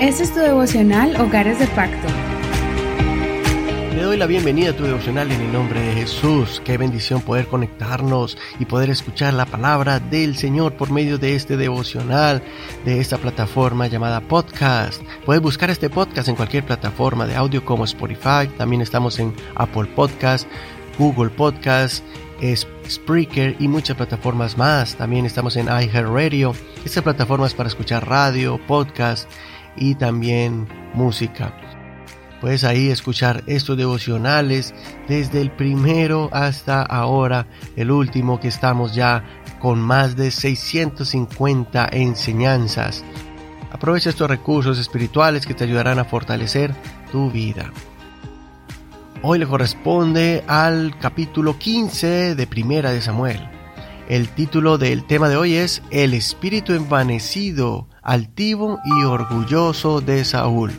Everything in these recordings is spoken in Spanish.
Este es tu devocional Hogares de Pacto. Le doy la bienvenida a tu devocional en el nombre de Jesús. Qué bendición poder conectarnos y poder escuchar la palabra del Señor por medio de este devocional, de esta plataforma llamada podcast. Puedes buscar este podcast en cualquier plataforma de audio como Spotify. También estamos en Apple Podcast, Google Podcast, Spreaker y muchas plataformas más. También estamos en iHeartRadio. Estas plataformas para escuchar radio, podcast y también música. Puedes ahí escuchar estos devocionales desde el primero hasta ahora, el último que estamos ya con más de 650 enseñanzas. Aprovecha estos recursos espirituales que te ayudarán a fortalecer tu vida. Hoy le corresponde al capítulo 15 de Primera de Samuel. El título del tema de hoy es El espíritu envanecido, altivo y orgulloso de Saúl.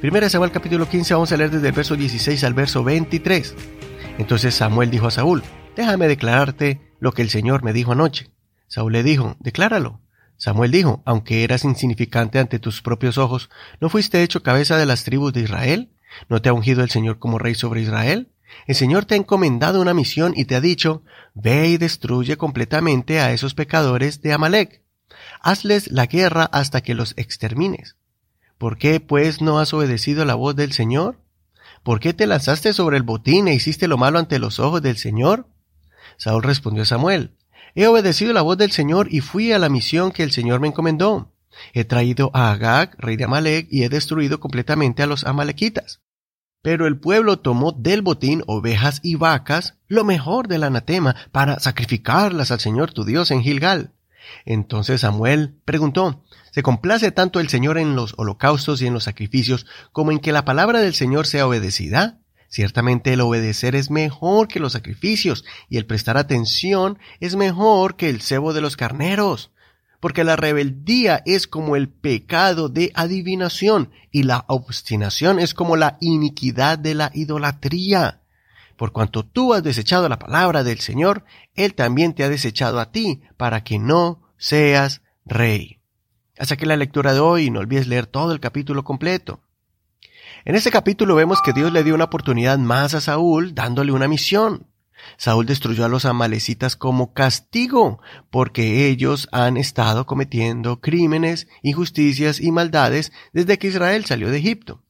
Primera de Samuel capítulo 15 vamos a leer desde el verso 16 al verso 23. Entonces Samuel dijo a Saúl, déjame declararte lo que el Señor me dijo anoche. Saúl le dijo, decláralo. Samuel dijo, aunque eras insignificante ante tus propios ojos, ¿no fuiste hecho cabeza de las tribus de Israel? ¿No te ha ungido el Señor como rey sobre Israel? El Señor te ha encomendado una misión y te ha dicho, ve y destruye completamente a esos pecadores de Amalek. Hazles la guerra hasta que los extermines. ¿Por qué, pues, no has obedecido la voz del Señor? ¿Por qué te lanzaste sobre el botín e hiciste lo malo ante los ojos del Señor? Saúl respondió a Samuel, He obedecido la voz del Señor y fui a la misión que el Señor me encomendó. He traído a Agag, rey de Amalek, y he destruido completamente a los amalequitas. Pero el pueblo tomó del botín ovejas y vacas, lo mejor del anatema, para sacrificarlas al Señor tu Dios en Gilgal. Entonces Samuel preguntó, ¿se complace tanto el Señor en los holocaustos y en los sacrificios como en que la palabra del Señor sea obedecida? Ciertamente el obedecer es mejor que los sacrificios, y el prestar atención es mejor que el cebo de los carneros porque la rebeldía es como el pecado de adivinación y la obstinación es como la iniquidad de la idolatría. Por cuanto tú has desechado la palabra del Señor, Él también te ha desechado a ti para que no seas rey. Hasta que la lectura de hoy no olvides leer todo el capítulo completo. En este capítulo vemos que Dios le dio una oportunidad más a Saúl dándole una misión. Saúl destruyó a los amalecitas como castigo, porque ellos han estado cometiendo crímenes, injusticias y maldades desde que Israel salió de Egipto.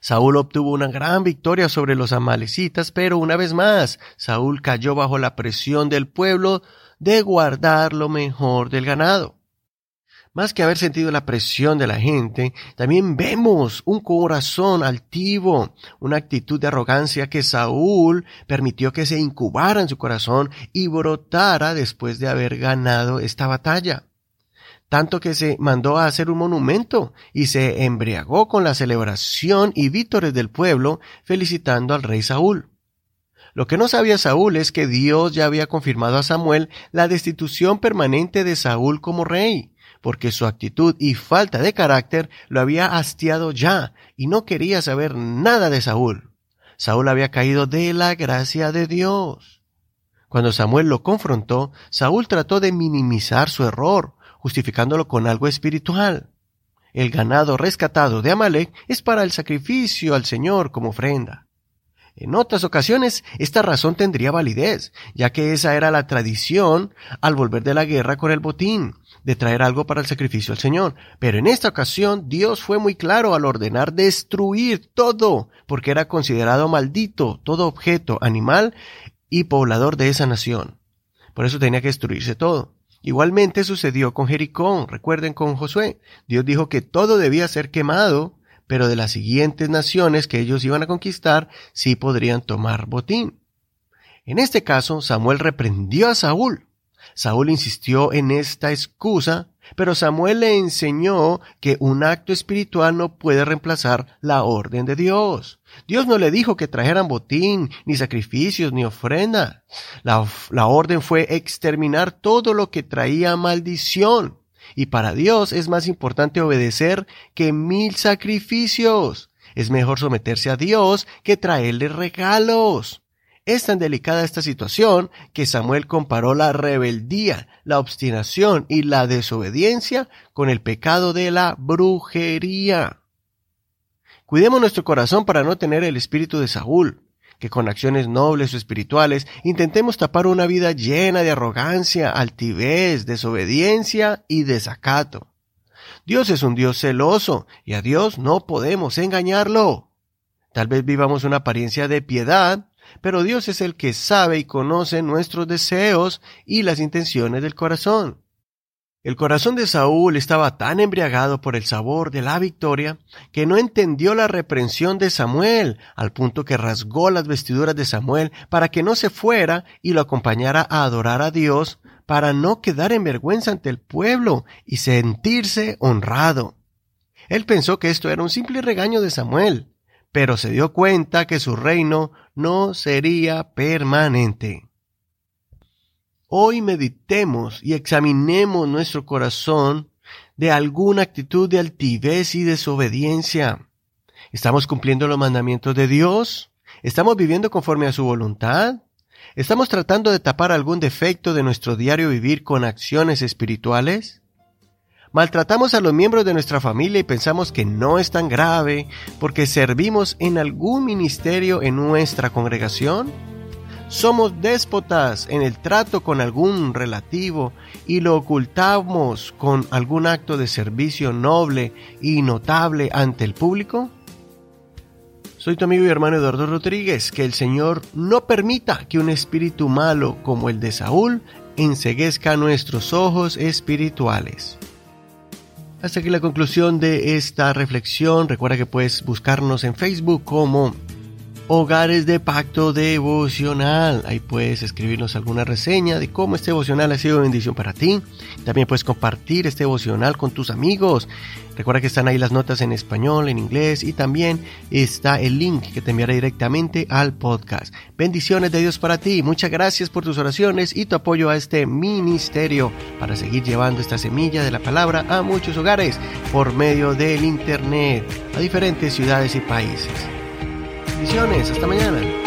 Saúl obtuvo una gran victoria sobre los amalecitas, pero una vez más, Saúl cayó bajo la presión del pueblo de guardar lo mejor del ganado. Más que haber sentido la presión de la gente, también vemos un corazón altivo, una actitud de arrogancia que Saúl permitió que se incubara en su corazón y brotara después de haber ganado esta batalla. Tanto que se mandó a hacer un monumento y se embriagó con la celebración y vítores del pueblo, felicitando al rey Saúl. Lo que no sabía Saúl es que Dios ya había confirmado a Samuel la destitución permanente de Saúl como rey, porque su actitud y falta de carácter lo había hastiado ya y no quería saber nada de Saúl. Saúl había caído de la gracia de Dios. Cuando Samuel lo confrontó, Saúl trató de minimizar su error, justificándolo con algo espiritual. El ganado rescatado de Amalek es para el sacrificio al Señor como ofrenda. En otras ocasiones, esta razón tendría validez, ya que esa era la tradición al volver de la guerra con el botín, de traer algo para el sacrificio al Señor. Pero en esta ocasión, Dios fue muy claro al ordenar destruir todo, porque era considerado maldito todo objeto, animal y poblador de esa nación. Por eso tenía que destruirse todo. Igualmente sucedió con Jericó, recuerden con Josué. Dios dijo que todo debía ser quemado pero de las siguientes naciones que ellos iban a conquistar sí podrían tomar botín. En este caso, Samuel reprendió a Saúl. Saúl insistió en esta excusa, pero Samuel le enseñó que un acto espiritual no puede reemplazar la orden de Dios. Dios no le dijo que trajeran botín, ni sacrificios, ni ofrenda. La, la orden fue exterminar todo lo que traía maldición. Y para Dios es más importante obedecer que mil sacrificios. Es mejor someterse a Dios que traerle regalos. Es tan delicada esta situación que Samuel comparó la rebeldía, la obstinación y la desobediencia con el pecado de la brujería. Cuidemos nuestro corazón para no tener el espíritu de Saúl, que con acciones nobles o espirituales intentemos tapar una vida llena de arrogancia, altivez, desobediencia y desacato. Dios es un Dios celoso y a Dios no podemos engañarlo. Tal vez vivamos una apariencia de piedad, pero Dios es el que sabe y conoce nuestros deseos y las intenciones del corazón. El corazón de Saúl estaba tan embriagado por el sabor de la victoria que no entendió la reprensión de Samuel, al punto que rasgó las vestiduras de Samuel para que no se fuera y lo acompañara a adorar a Dios, para no quedar en vergüenza ante el pueblo y sentirse honrado. Él pensó que esto era un simple regaño de Samuel, pero se dio cuenta que su reino no sería permanente. Hoy meditemos y examinemos nuestro corazón de alguna actitud de altivez y desobediencia. ¿Estamos cumpliendo los mandamientos de Dios? ¿Estamos viviendo conforme a su voluntad? ¿Estamos tratando de tapar algún defecto de nuestro diario vivir con acciones espirituales? Maltratamos a los miembros de nuestra familia y pensamos que no es tan grave porque servimos en algún ministerio en nuestra congregación? Somos déspotas en el trato con algún relativo y lo ocultamos con algún acto de servicio noble y notable ante el público? Soy tu amigo y hermano Eduardo Rodríguez. Que el Señor no permita que un espíritu malo como el de Saúl enseguezca nuestros ojos espirituales. Hasta aquí la conclusión de esta reflexión. Recuerda que puedes buscarnos en Facebook como Hogares de Pacto Devocional. Ahí puedes escribirnos alguna reseña de cómo este devocional ha sido bendición para ti. También puedes compartir este devocional con tus amigos. Recuerda que están ahí las notas en español, en inglés y también está el link que te enviará directamente al podcast. Bendiciones de Dios para ti. Muchas gracias por tus oraciones y tu apoyo a este ministerio para seguir llevando esta semilla de la palabra a muchos hogares por medio del Internet, a diferentes ciudades y países. Bendiciones, hasta mañana.